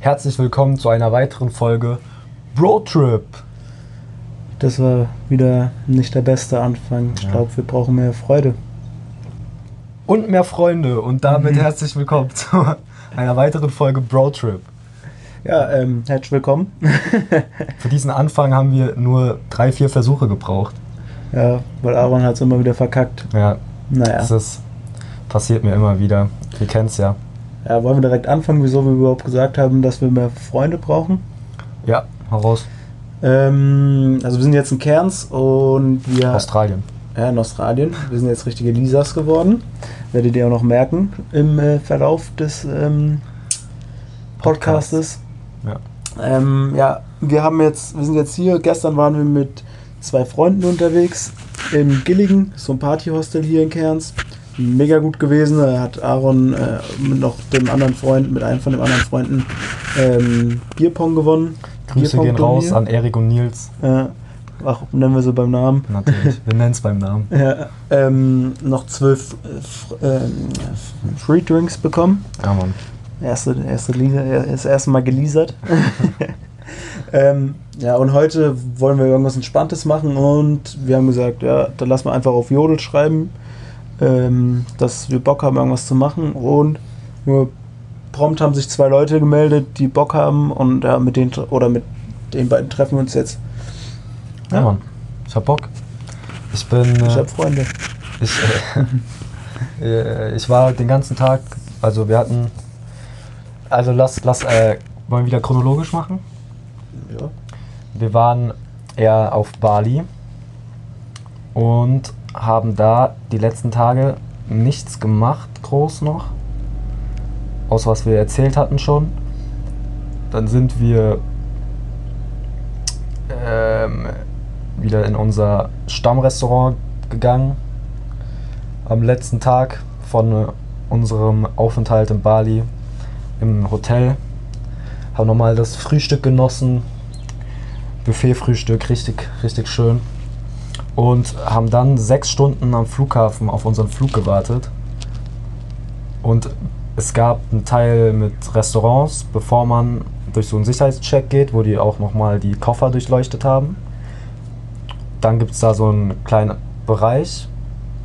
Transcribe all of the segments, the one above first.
Herzlich willkommen zu einer weiteren Folge Bro Trip. Das war wieder nicht der beste Anfang. Ich Ja. glaube, wir brauchen mehr Freude. Und mehr Freunde und damit herzlich willkommen zu einer weiteren Folge Bro Trip. Ja, ähm, herzlich willkommen. Für diesen Anfang haben wir nur drei, vier Versuche gebraucht. ja, weil Aaron hat es immer wieder verkackt. Ja, Naja. das ist, passiert mir immer wieder. Ihr kennt's ja. Ja, wollen wir direkt anfangen, wieso wir überhaupt gesagt haben, dass wir mehr Freunde brauchen? Ja, heraus. Ähm, also wir sind jetzt in Cairns und wir Australien. ja, in Australien. Wir sind jetzt richtige Lisas geworden. Werdet ihr auch noch merken im äh, Verlauf des ähm, Podcastes. Ja. Ähm, ja, wir haben jetzt, wir sind jetzt hier. Gestern waren wir mit zwei Freunden unterwegs im Gilligen, so ein Partyhostel hier in Cairns. Mega gut gewesen. Da hat Aaron äh, mit noch dem anderen Freund, mit einem von den anderen Freunden, ähm, Bierpong gewonnen. Grüße gehen Bierpong-Turnier. raus an Erik und Nils. Ja, ach, nennen wir sie beim Namen. Natürlich. Wir nennen es beim Namen. Ja, ähm, noch zwölf äh, ähm, Free Drinks bekommen. Ja, Mann. Erste, erste Liga, das erste Mal geleasert. ähm, ja, und heute wollen wir irgendwas Entspanntes machen und wir haben gesagt, ja, dann lassen wir einfach auf Jodel schreiben, ähm, dass wir Bock haben, irgendwas zu machen. Und nur prompt haben sich zwei Leute gemeldet, die Bock haben und ja, mit denen oder mit den beiden treffen wir uns jetzt. Ja, Mann. Ich hab Bock. Ich bin. Ich äh, habe Freunde. Ich, äh, äh, ich war den ganzen Tag, also wir hatten, also lass, lass, äh, wollen wir wieder chronologisch machen? Ja. Wir waren eher auf Bali und haben da die letzten Tage nichts gemacht, groß noch, außer was wir erzählt hatten schon. Dann sind wir ähm, wieder in unser Stammrestaurant gegangen am letzten Tag von äh, unserem Aufenthalt in Bali im Hotel. Haben nochmal das Frühstück genossen. Buffet-Frühstück, richtig, richtig schön. Und haben dann sechs Stunden am Flughafen auf unseren Flug gewartet. Und es gab einen Teil mit Restaurants, bevor man durch so einen Sicherheitscheck geht, wo die auch nochmal die Koffer durchleuchtet haben. Dann gibt es da so einen kleinen Bereich,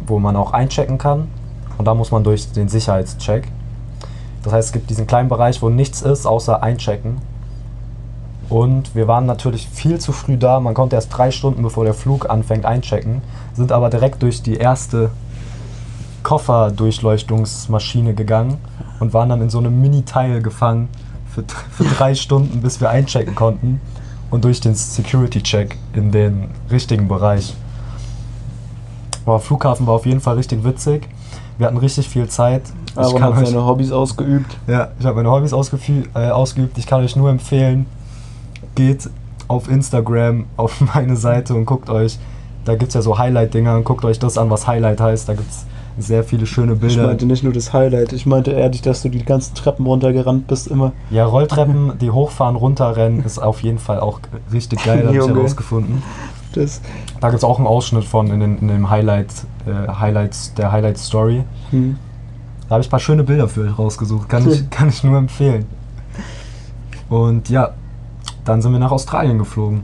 wo man auch einchecken kann. Und da muss man durch den Sicherheitscheck. Das heißt, es gibt diesen kleinen Bereich, wo nichts ist, außer einchecken. Und wir waren natürlich viel zu früh da. Man konnte erst drei Stunden bevor der Flug anfängt einchecken. Sind aber direkt durch die erste Kofferdurchleuchtungsmaschine gegangen und waren dann in so einem Mini-Teil gefangen für, für drei Stunden, bis wir einchecken konnten. Und durch den Security-Check in den richtigen Bereich. Aber Flughafen war auf jeden Fall richtig witzig. Wir hatten richtig viel Zeit. Kann hat euch- seine Hobbys ausgeübt. ja, ich habe meine Hobbys äh, ausgeübt. Ich kann euch nur empfehlen, geht auf Instagram auf meine Seite und guckt euch, da gibt es ja so Highlight-Dinger und guckt euch das an, was Highlight heißt. Da gibt es sehr viele schöne Ich Bilder. meinte nicht nur das Highlight, ich meinte ehrlich, dass du die ganzen Treppen runtergerannt bist immer. Ja, Rolltreppen, die hochfahren, runterrennen, ist auf jeden Fall auch richtig geil, habe ich herausgefunden. Das, Da gibt es auch einen Ausschnitt von in, den, in dem Highlight, äh, Highlights, der Highlight-Story. hm. Da habe ich ein paar schöne Bilder für euch rausgesucht. Kann ich, kann ich nur empfehlen. Und ja, dann sind wir nach Australien geflogen.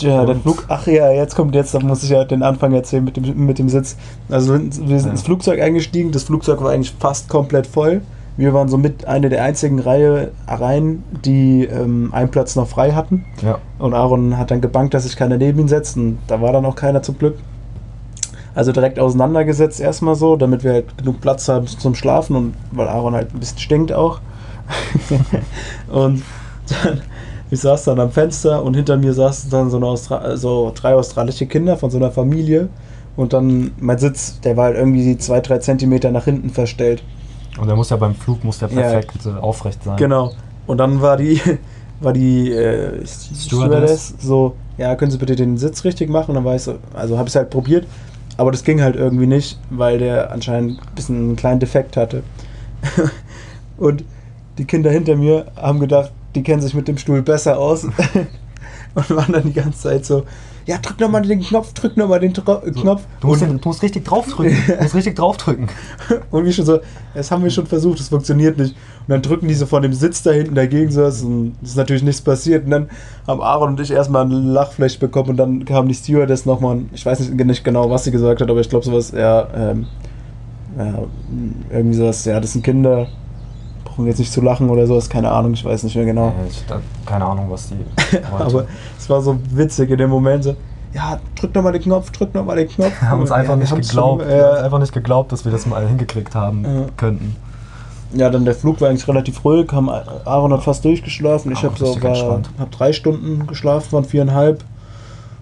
Ja, der Flug. Ach ja, jetzt kommt jetzt, da muss ich ja den Anfang erzählen mit dem, mit dem Sitz. Also wir sind Ja. ins Flugzeug eingestiegen, das Flugzeug war eigentlich fast komplett voll. Wir waren so mit eine der einzigen Reihe, Reihen, die ähm, einen Platz noch frei hatten. Ja, Und Aaron hat dann gebankt, dass sich keiner neben ihn setzt. Und da war dann auch keiner zum Glück. Also direkt auseinandergesetzt erstmal so, damit wir halt genug Platz haben zum Schlafen und weil Aaron halt ein bisschen stinkt auch. und dann, ich saß dann am Fenster und hinter mir saßen dann so, Austra so drei australische Kinder von so einer Familie. Und dann mein Sitz, der war halt irgendwie zwei, drei Zentimeter nach hinten verstellt. und der muss ja beim Flug muss der Ja. perfekt äh, aufrecht sein. Genau. Und dann war die, war die äh, Stewardess so, ja, können Sie bitte den Sitz richtig machen? Und dann war ich so, also habe ich es halt probiert, aber das ging halt irgendwie nicht, weil der anscheinend ein bisschen einen kleinen Defekt hatte. Und die Kinder hinter mir haben gedacht, die kennen sich mit dem Stuhl besser aus. und waren dann die ganze Zeit so, ja, drück nochmal den Knopf, drück nochmal den Tro äh, Knopf. Du musst, und, du musst richtig draufdrücken. Du musst richtig draufdrücken. und wie schon so, das haben wir schon versucht, das funktioniert nicht. Und dann drücken die so von dem Sitz da hinten dagegen so und es ist natürlich nichts passiert. Und dann haben Aaron und ich erstmal ein Lachfleisch bekommen und dann kam die Stewardess nochmal, ich weiß nicht, nicht genau, was sie gesagt hat, aber ich glaube sowas, ja, ähm, ja, irgendwie sowas, ja, das sind Kinder, brauchen jetzt nicht zu lachen oder sowas, keine Ahnung, ich weiß nicht mehr genau. Äh, Ich, keine Ahnung, was die. Aber es war so witzig in dem Moment so, ja, drück nochmal den Knopf, drück nochmal den Knopf. Wir haben uns einfach ja, nicht geglaubt. Schon, äh, einfach nicht geglaubt, dass wir das mal hingekriegt haben Ja. könnten. ja, dann der Flug war eigentlich relativ ruhig, haben, Aaron hat fast durchgeschlafen, ich habe so war, hab drei Stunden geschlafen, waren viereinhalb.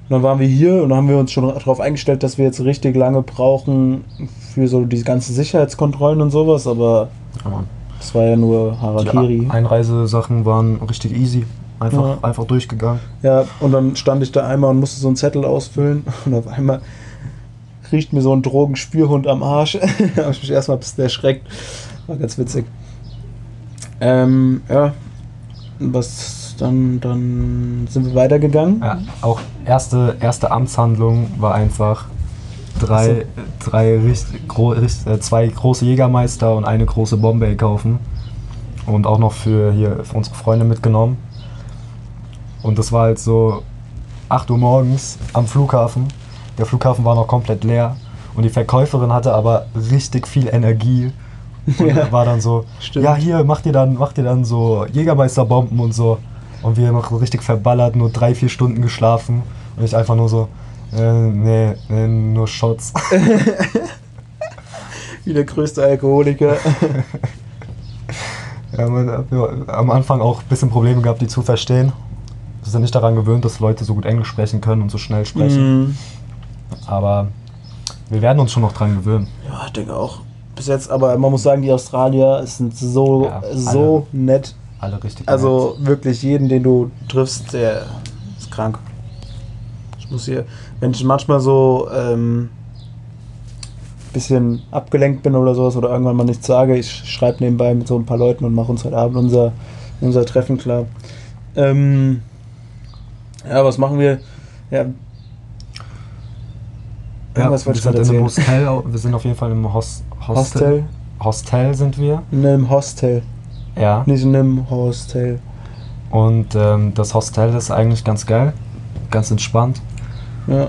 Und dann waren wir hier und dann haben wir uns schon darauf eingestellt, dass wir jetzt richtig lange brauchen für so die ganzen Sicherheitskontrollen und sowas, aber Aber das war ja nur die Harakiri. A- Einreisesachen waren richtig easy. Einfach, Ja. einfach durchgegangen. Ja, und dann stand ich da einmal und musste so einen Zettel ausfüllen und auf einmal riecht mir so ein Drogenspürhund am Arsch. da habe ich mich erstmal ein bisschen erschreckt. War ganz witzig. Ähm, ja. Was dann, dann sind wir weitergegangen. Ja, auch erste, erste Amtshandlung war einfach drei, drei richt, gro, äh, zwei große Jägermeister und eine große Bombay kaufen. Und auch noch für hier für unsere Freunde mitgenommen. Und das war halt so 8 Uhr morgens am Flughafen. Der Flughafen war noch komplett leer. Und die Verkäuferin hatte aber richtig viel Energie. Und Ja. war dann so, Stimmt. ja hier, macht ihr dann, macht ihr dann so Jägermeisterbomben und so. Und wir noch so richtig verballert, nur drei, vier Stunden geschlafen. Und ich einfach nur so, äh, nee, nee, nur Shots. Wie der größte Alkoholiker. ja, man hat am Anfang auch ein bisschen Probleme gehabt, die zu verstehen. Wir sind nicht daran gewöhnt, dass Leute so gut Englisch sprechen können und so schnell sprechen. Mhm. Aber wir werden uns schon noch dran gewöhnen. Ja, ich denke auch. Bis jetzt, aber man muss sagen, die Australier sind so, Ja, so nett. Alle richtig. Also wirklich jeden, den du triffst, der ist krank. Ich muss hier, wenn ich manchmal so ähm, bisschen abgelenkt bin oder sowas oder irgendwann mal nichts sage, ich schreibe nebenbei mit so ein paar Leuten und mache uns heute Abend unser, unser Treffen klar. Ähm, ja, was machen wir? Ja, Ja, irgendwas wir, wollte ich sind erzählen. Hostel, wir sind auf jeden Fall im Hos, Hostel. Hostel? Hostel sind wir. In einem Hostel. Ja. Nicht in einem Hostel. Und ähm, das Hostel ist eigentlich ganz geil. Ganz entspannt. Ja,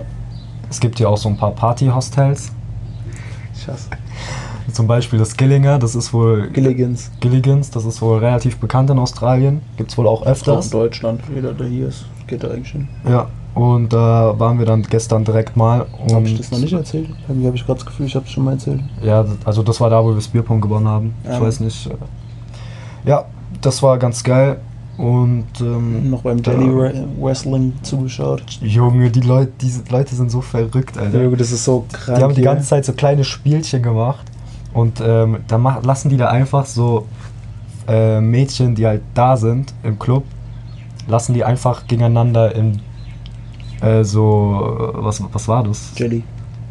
Es gibt hier auch so ein paar Party-Hostels. ich hasse. Zum Beispiel das Gillinger, das ist wohl Gilligans. Gilligans, das ist wohl relativ bekannt in Australien. Gibt es wohl auch Auch in öfters. Deutschland. Jeder, der hier ist, geht da eigentlich hin. Ja. Und da waren wir dann gestern direkt mal. Und Habe ich das noch nicht erzählt? Irgendwie habe ich gerade das Gefühl, ich habe es schon mal erzählt. Ja, also das war da, wo wir das Bierpong gewonnen haben. Ich Ja. weiß nicht. äh, Ja, das war ganz geil. Und ähm, Noch beim da- Jelly Wre- Wrestling zugeschaut. Junge, die Leute, diese Leute sind so verrückt, Alter. Junge, das ist so krank. Die haben die ganze Zeit so kleine Spielchen gemacht und ähm, dann mach, lassen die da einfach so äh, Mädchen, die halt da sind im Club, lassen die einfach gegeneinander in äh, so, was, was war das? Jelly.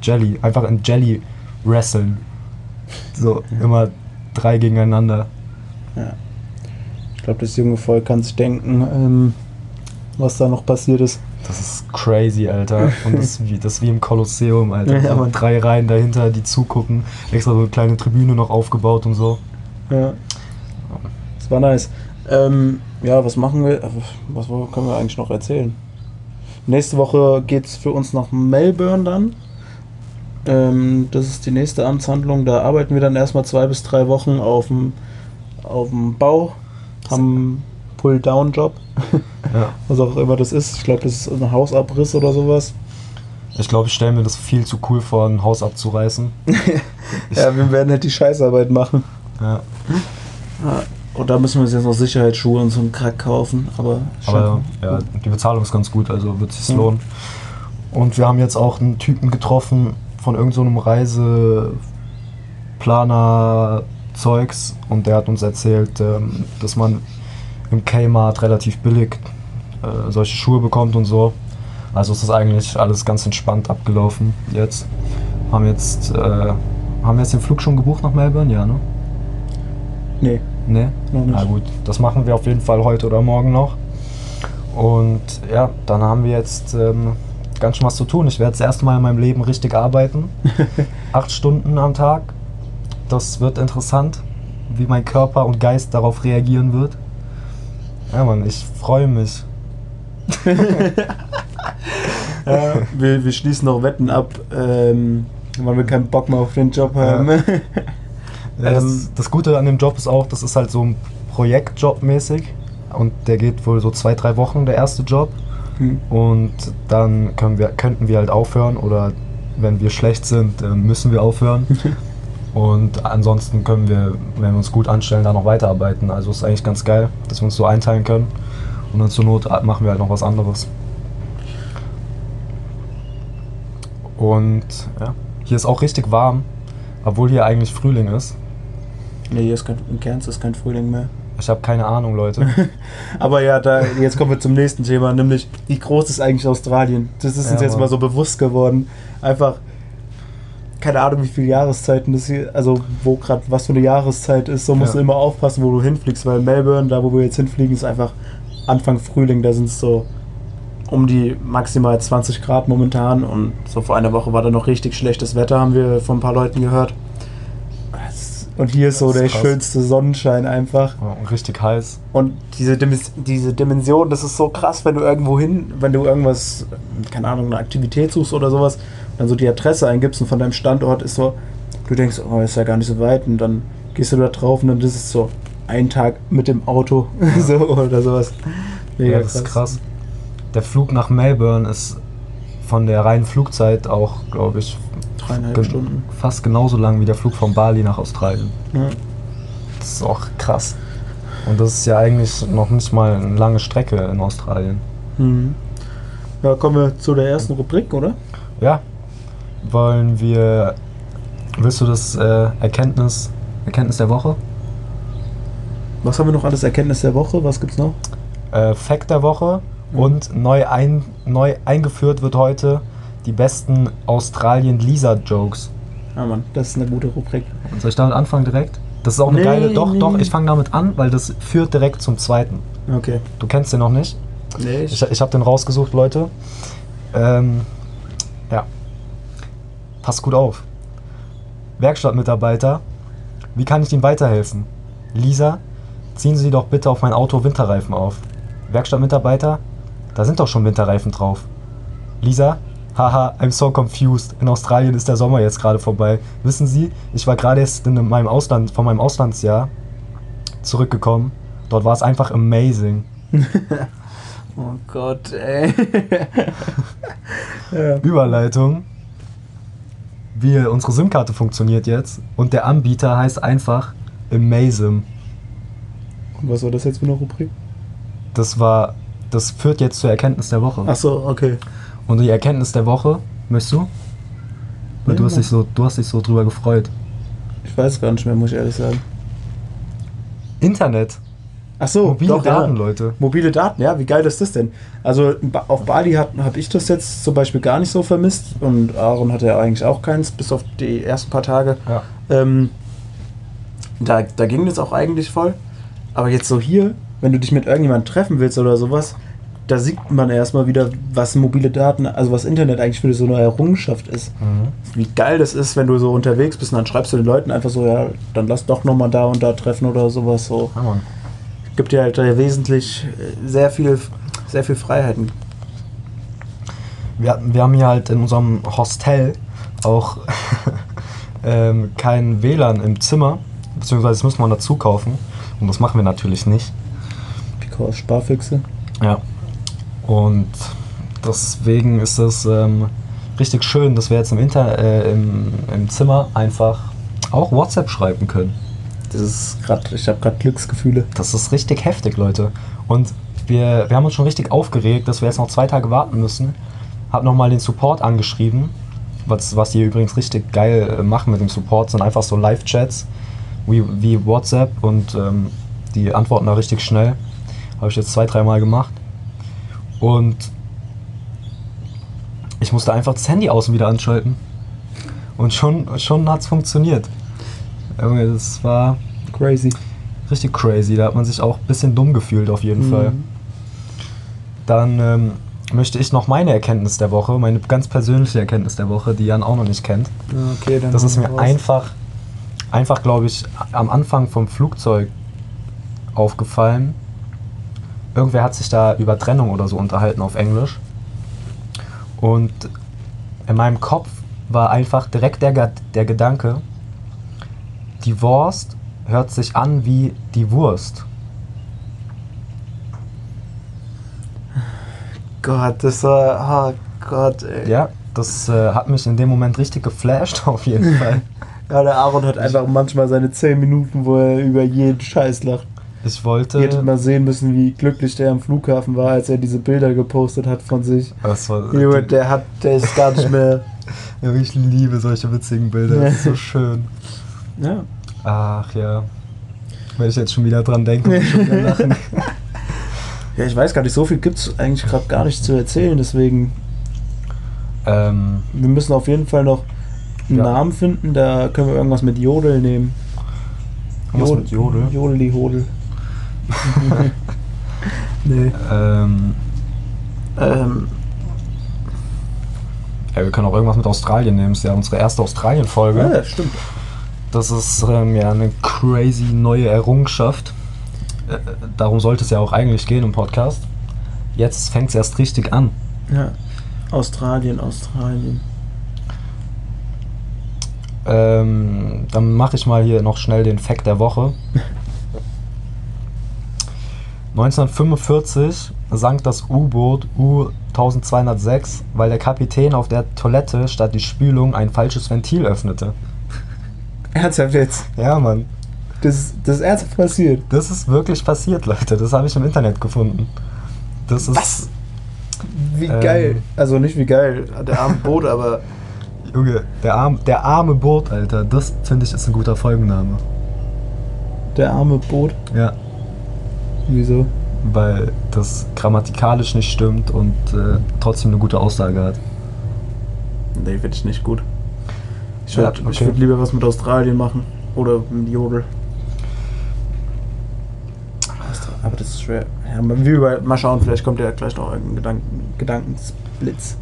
Jelly, einfach in Jelly wresteln. So, immer drei gegeneinander. Ja. Ich glaube, das junge Volk kann sich denken, ähm, was da noch passiert ist. Das ist crazy, Alter. Und das ist wie, das ist wie im Kolosseum, Alter. Ja, Mann. drei Reihen dahinter, die zugucken. Extra so eine kleine Tribüne noch aufgebaut und so. Ja. Das war nice. Ähm, ja, was machen wir? äh, Was können wir eigentlich noch erzählen? Nächste Woche geht es für uns nach Melbourne dann. Ähm, das ist die nächste Amtshandlung. Da arbeiten wir dann erstmal zwei bis drei Wochen auf dem, auf dem Bau. Haben Pull-Down-Job. Ja. Was auch immer das ist. Ich glaube, das ist ein Hausabriss oder sowas. Ich glaube, ich stelle mir das viel zu cool vor, ein Haus abzureißen. Ja, wir werden halt die Scheißarbeit machen. Ja. Und da müssen wir uns jetzt noch Sicherheitsschuhe und so einen Krack kaufen. Aber, Aber ja, die Bezahlung ist ganz gut, also wird sich Mhm. lohnen. Und wir haben jetzt auch einen Typen getroffen von irgendeinem so Reiseplaner-Zeugs und der hat uns erzählt, ähm, dass man im Kmart relativ billig äh, solche Schuhe bekommt und so. Also ist eigentlich alles ganz entspannt abgelaufen jetzt. Haben jetzt, äh, haben wir jetzt den Flug schon gebucht nach Melbourne? Ja, ne? nee, Ne? noch nicht. Na gut, das machen wir auf jeden Fall heute oder morgen noch. Und ja, dann haben wir jetzt ähm, ganz schön was zu tun. Ich werde das erste Mal in meinem Leben richtig arbeiten. Acht Stunden am Tag. Das wird interessant, wie mein Körper und Geist darauf reagieren wird. Ja, Mann, ich freue mich. Ja, wir, wir schließen noch Wetten ab, ähm, weil wir keinen Bock mehr auf den Job haben. Ja, Ähm, das, das Gute an dem Job ist auch, das ist halt so ein Projektjob mäßig. Und der geht wohl so zwei, drei Wochen, der erste Job. Hm. Und dann können wir, könnten wir halt aufhören oder wenn wir schlecht sind, müssen wir aufhören. Und ansonsten können wir, wenn wir uns gut anstellen, da noch weiterarbeiten. Also ist eigentlich ganz geil, dass wir uns so einteilen können. Und dann zur Not machen wir halt noch was anderes. Und ja, hier ist auch richtig warm, obwohl hier eigentlich Frühling ist. Nee, hier ist kein, in Cairns ist kein Frühling mehr. Ich habe keine Ahnung, Leute. Aber ja, da, jetzt kommen wir zum nächsten Thema, nämlich wie groß ist eigentlich Australien? Das ist uns Ja, jetzt mal so bewusst geworden. Einfach, keine Ahnung, wie viele Jahreszeiten das hier, also wo gerade was für eine Jahreszeit ist, so musst Ja. du immer aufpassen, wo du hinfliegst, weil Melbourne, da wo wir jetzt hinfliegen, ist einfach Anfang Frühling, da sind es so um die maximal 20 Grad momentan und so vor einer Woche war da noch richtig schlechtes Wetter, haben wir von ein paar Leuten gehört. Und hier ist so ist der krass. schönste Sonnenschein einfach. Ja, und richtig heiß. Und diese, Dimis- diese Dimension, das ist so krass, wenn du irgendwo hin, wenn du irgendwas, keine Ahnung, eine Aktivität suchst oder sowas, dann so die Adresse eingibst und von deinem Standort ist so, du denkst, oh, ist ja gar nicht so weit und dann gehst du da drauf und dann ist es so ein Tag mit dem Auto so oder sowas. Ja, das ist krass. Der Flug nach Melbourne ist von der reinen Flugzeit auch, glaube ich, Dreieinhalb Stunden. fast genauso lang wie der Flug von Bali nach Australien. Ja. Das ist auch krass. Und das ist ja eigentlich noch nicht mal eine lange Strecke in Australien. Mhm. ja, kommen wir zu der ersten Rubrik, oder? Ja, wollen wir. Willst du das äh, Erkenntnis, Erkenntnis der Woche? Was haben wir noch alles? Erkenntnis der Woche, was gibt's noch? Äh, Fact der Woche Mhm. und neu, ein, neu eingeführt wird heute die besten Australien-Lisa-Jokes. Ah Mann, das ist eine gute Rubrik. Soll ich damit anfangen direkt? Das ist auch eine Nee, geile. Doch, nee, doch, ich fange damit an, weil das führt direkt zum zweiten. Okay. Du kennst den noch nicht? Nee, Ich, ich habe den rausgesucht, Leute. Ähm, ja. Passt gut auf. Werkstattmitarbeiter, wie kann ich Ihnen weiterhelfen? Lisa, ziehen Sie doch bitte auf mein Auto Winterreifen auf. Werkstattmitarbeiter, da sind doch schon Winterreifen drauf. Lisa, haha, I'm so confused. In Australien ist der Sommer jetzt gerade vorbei. Wissen Sie, ich war gerade erst in meinem Ausland, von meinem Auslandsjahr zurückgekommen. Dort war es einfach amazing. Oh Gott, ey. ja. Überleitung. Wie unsere SIM-Karte funktioniert jetzt und der Anbieter heißt einfach Amazing. Und was war das jetzt für eine Rubrik? Das war, das führt jetzt zur Erkenntnis der Woche. Ach so, okay. Und die Erkenntnis der Woche, möchtest du? Weil Ja, du hast dich so, du hast dich so drüber gefreut. Ich weiß gar nicht mehr, muss ich ehrlich sagen. Internet, Ach so, mobile doch, Daten, ja. Leute. Mobile Daten, ja, wie geil ist das denn? Also auf Bali habe ich das jetzt zum Beispiel gar nicht so vermisst und Aaron hatte ja eigentlich auch keins, bis auf die ersten paar Tage. Ja. Ähm, da, da ging das auch eigentlich voll. Aber jetzt so hier, wenn du dich mit irgendjemandem treffen willst oder sowas, da sieht man erstmal wieder, was mobile Daten, also was Internet eigentlich für so eine Errungenschaft ist. Mhm. Wie geil das ist, wenn du so unterwegs bist und dann schreibst du den Leuten einfach so, ja, dann lass doch nochmal da und da treffen oder sowas. So. Ja. Gibt dir halt äh, wesentlich äh, sehr viel, sehr viel Freiheiten. Wir, wir haben hier halt in unserem Hostel auch ähm, kein WLAN im Zimmer, beziehungsweise das muss man dazu kaufen. Und das machen wir natürlich nicht. Because Sparfüchse. Ja. Und deswegen ist es ähm, richtig schön, dass wir jetzt im, Inter äh, im, im Zimmer einfach auch WhatsApp schreiben können. Das ist gerade, ich habe gerade Glücksgefühle. Das ist richtig heftig, Leute. Und wir, wir haben uns schon richtig aufgeregt, dass wir jetzt noch zwei Tage warten müssen. Hab nochmal den Support angeschrieben. Was, was die übrigens richtig geil äh, machen mit dem Support, sind einfach so Live-Chats wie, wie WhatsApp und ähm, die antworten da richtig schnell. Habe ich jetzt zwei, dreimal gemacht. Und ich musste einfach das Handy außen wieder anschalten. Und schon, schon hat es funktioniert. Junge, das war Crazy. richtig crazy. Da hat man sich auch ein bisschen dumm gefühlt auf jeden Mhm. Fall. Dann ähm, möchte ich noch meine Erkenntnis der Woche, meine ganz persönliche Erkenntnis der Woche, die Jan auch noch nicht kennt. Okay, dann Das ist mir raus. einfach, einfach glaube ich, am Anfang vom Flugzeug aufgefallen. Irgendwer hat sich da über Trennung oder so unterhalten auf Englisch. Und in meinem Kopf war einfach direkt der, der Gedanke, die Wurst hört sich an wie die Wurst. Gott, das war. Oh Gott, ey. Ja, das äh, hat mich in dem Moment richtig geflasht auf jeden Fall. Ja, der Aaron hat einfach manchmal seine 10 Minuten, wo er über jeden Scheiß lacht. Ich Ihr wollte... hättet mal sehen müssen, wie glücklich der am Flughafen war, als er diese Bilder gepostet hat von sich. Das war, Junge, der hat, der ist gar nicht mehr. Ja, ich liebe solche witzigen Bilder, das ist so schön. Ja. Ach ja. Wenn ich jetzt schon wieder dran denke, muss ich schon wieder lachen. Ja, ich weiß gar nicht, so viel gibt es eigentlich gerade gar nicht zu erzählen, deswegen, ähm, wir müssen auf jeden Fall noch einen Ja. Namen finden, da können wir irgendwas mit Jodel nehmen. was mit Jodel? Jodeli Hodel. nee. Ähm, Ähm, ja, wir können auch irgendwas mit Australien nehmen. Das ist ja unsere erste Australien-Folge. ja, stimmt. Das ist ähm, ja eine crazy neue Errungenschaft. Äh, darum sollte es ja auch eigentlich gehen im Podcast. Jetzt fängt es erst richtig an. Ja. Australien, Australien. Ähm, dann mache ich mal hier noch schnell den Fact der Woche. 1945 sank das U-Boot U-1206, weil der Kapitän auf der Toilette statt die Spülung ein falsches Ventil öffnete. Ernsthaft jetzt? Ja, Mann. Das, das ist ernsthaft passiert. Das ist wirklich passiert, Leute. Das habe ich im Internet gefunden. Das ist. Was? Wie Ähm. geil. Also nicht wie geil, der arme Boot, aber Junge, der, arm, der arme Boot, Alter. Das finde ich ist ein guter Folgenname. der arme Boot. Ja. Wieso? Weil das grammatikalisch nicht stimmt und äh, trotzdem eine gute Aussage hat. Nee, finde ich nicht gut. Ich Ja, würde okay. würd lieber was mit Australien machen. Oder mit Jodel. Aber das ist schwer. Ja, mal- wie über, mal schauen, vielleicht kommt ja gleich noch irgendein Gedanken, Gedankensblitz.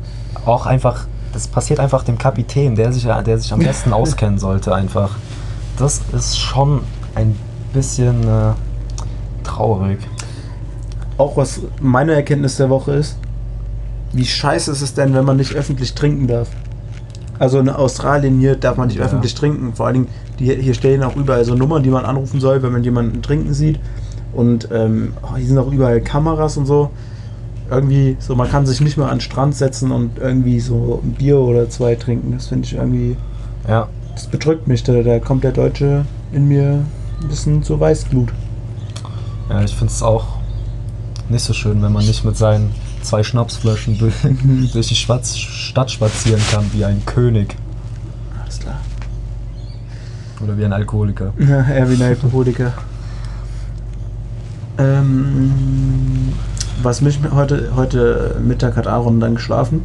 Auch einfach, das passiert einfach dem Kapitän, der sich, der sich am besten auskennen sollte, einfach. Das ist schon ein bisschen äh, traurig. Auch was meine Erkenntnis der Woche ist, wie scheiße ist es denn, wenn man nicht öffentlich trinken darf? Also in Australien hier darf man nicht Ja. öffentlich trinken. Vor allen Dingen, die, hier stehen auch überall so Nummern, die man anrufen soll, wenn man jemanden trinken sieht. Und ähm, oh, hier sind auch überall Kameras und so. Irgendwie, so man kann sich nicht mehr an den Strand setzen und irgendwie so ein Bier oder zwei trinken. Das finde ich irgendwie, Ja, das bedrückt mich. Da, da kommt der Deutsche in mir ein bisschen zur Weißglut. ja ich finde es auch nicht so schön, wenn man nicht mit seinen zwei Schnapsflaschen durch, durch die Schwatz Stadt spazieren kann wie ein König Alles klar. oder wie ein Alkoholiker. Ja, eher wie ein Alkoholiker. Ähm, was mich heute, heute Mittag hat Aaron dann geschlafen.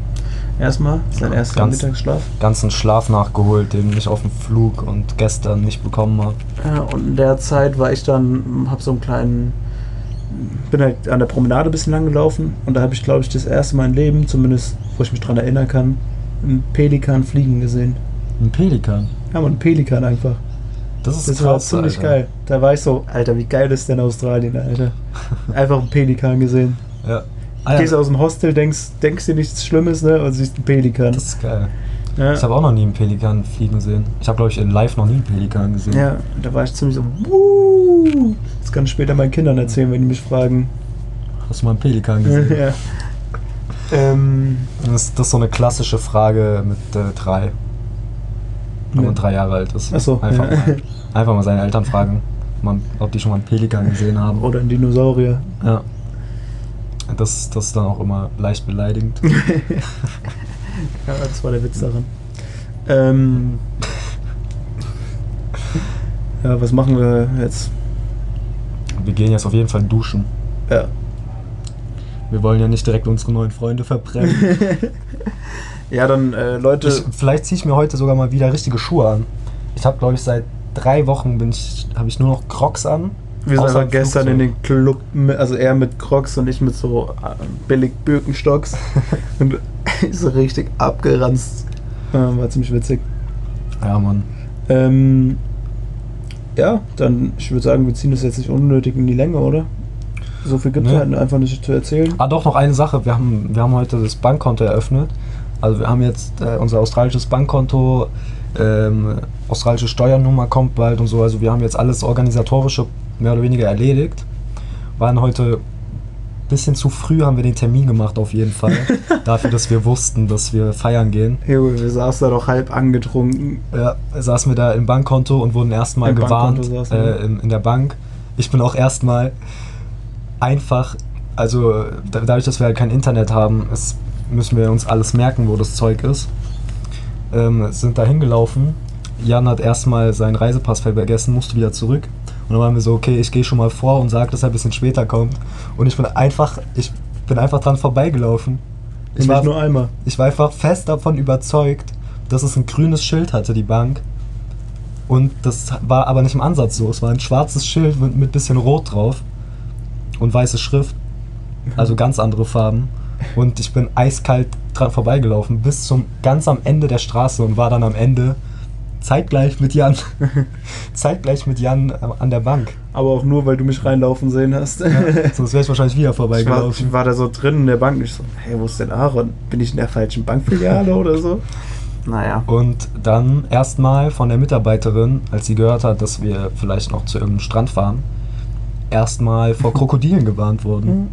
Erstmal, sein Ja, erster ganz- Mittagsschlaf. Ganzen Schlaf nachgeholt, den ich auf dem Flug und gestern nicht bekommen habe. Ja, und in der Zeit war ich dann, hab so einen kleinen, bin halt an der Promenade ein bisschen lang gelaufen und da habe ich, glaube ich, das erste Mal im Leben, zumindest wo ich mich dran erinnern kann, einen Pelikan fliegen gesehen. Ein Pelikan. Ja, man, ein Pelikan einfach. Das ist Das war krass, ziemlich Alter. geil. Da war ich so, Alter, wie geil ist denn Australien, Alter? Einfach einen Pelikan gesehen. Ja. Du Ah, gehst ja. aus dem Hostel, denkst, denkst dir nichts Schlimmes, ne? Und siehst einen Pelikan. Das ist geil. ja. Ich habe auch noch nie einen Pelikan fliegen sehen. Ich habe, glaube ich, in live noch nie einen Pelikan gesehen. ja, da war ich ziemlich so, Wuh! Das kann ich später meinen Kindern erzählen, wenn die mich fragen. Hast du mal einen Pelikan gesehen? ja. Ähm, Das, ist- das ist so eine klassische Frage mit äh, drei. Wenn man drei Jahre alt ist. Ach so, Einfach, ja. mal, einfach mal seine Eltern fragen, ob die schon mal einen Pelikan gesehen haben. oder ein Dinosaurier. Ja. Das, das ist dann auch immer leicht beleidigend. Ja, das war der Witz daran. Ähm, ja, was machen wir jetzt? Wir gehen jetzt auf jeden Fall duschen. Ja. Wir wollen ja nicht direkt unsere neuen Freunde verbrennen. Ja, dann, äh, Leute. Ich, vielleicht ziehe ich mir heute sogar mal wieder richtige Schuhe an. Ich habe, glaube ich, seit drei Wochen bin ich, habe ich nur noch Crocs an Wir sind einfach gestern in Flugzeug. den Club, also er mit Crocs und ich mit so äh, billig Birkenstocks. und so richtig abgeranzt. War ziemlich witzig. Ja, Mann. Ähm, ja, dann, ich würde sagen, wir ziehen das jetzt nicht unnötig in die Länge, oder? So viel gibt es Nee. halt einfach nicht zu erzählen. Ah, doch, noch eine Sache. Wir haben, wir haben heute das Bankkonto eröffnet. Also wir haben jetzt äh, unser australisches Bankkonto, ähm, australische Steuernummer kommt bald und so. Also wir haben jetzt alles organisatorische mehr oder weniger erledigt. Waren heute bisschen zu früh, haben wir den Termin gemacht auf jeden Fall. dafür, dass wir wussten, dass wir feiern gehen. Junge, wir saßen da doch halb angetrunken. Ja, saßen wir da im Bankkonto und wurden erstmal gewarnt äh, in, in der Bank. Ich bin auch erstmal einfach, also da- dadurch, dass wir halt kein Internet haben, es, müssen wir uns alles merken, wo das Zeug ist. Ähm, sind da hingelaufen. Jan hat erstmal seinen Reisepass vergessen, musste wieder zurück. Und dann waren wir so, okay, ich gehe schon mal vor und sage, dass er ein bisschen später kommt. Und ich bin einfach, ich bin einfach dran vorbeigelaufen. Ich Ich war, nur einmal. ich war einfach fest davon überzeugt, dass es ein grünes Schild hatte, die Bank. Und das war aber nicht im Ansatz so. Es war ein schwarzes Schild mit, mit bisschen Rot drauf und weiße Schrift. Also ganz andere Farben. Und ich bin eiskalt dran vorbeigelaufen bis zum ganz am Ende der Straße und war dann am Ende zeitgleich mit Jan. zeitgleich mit Jan an der Bank. Aber auch nur, weil du mich reinlaufen sehen hast. Sonst wäre ich wahrscheinlich wieder Ich war, vorbeigelaufen. ich war da so drin in der Bank. Ich so, hey, wo ist denn Aaron? Bin ich in der falschen Bankfiliale oder so? Naja. Und dann erstmal von der Mitarbeiterin, als sie gehört hat, dass wir vielleicht noch zu irgendeinem Strand fahren, erstmal vor Krokodilen gewarnt wurden.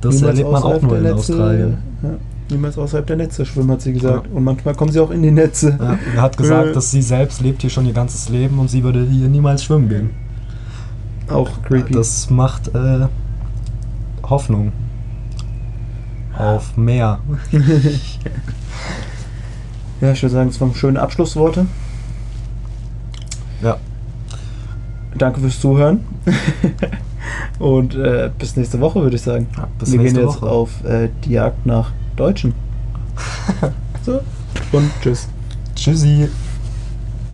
Das Niemals erlebt man auch nur in Australien. Ja, niemals außerhalb der Netze schwimmen, hat sie gesagt. Ja. Und manchmal kommen sie auch in die Netze. Ja, er hat gesagt, Äh. dass sie selbst lebt hier schon ihr ganzes Leben und sie würde hier niemals schwimmen gehen. Auch creepy. Das macht äh, Hoffnung auf mehr. ja, ich würde sagen, es waren schöne Abschlussworte. Ja, Danke fürs Zuhören. Und äh, bis nächste Woche, würde ich sagen. Ja, Wir gehen jetzt Woche. auf äh, die Jagd nach Deutschen. so. Und tschüss. tschüssi.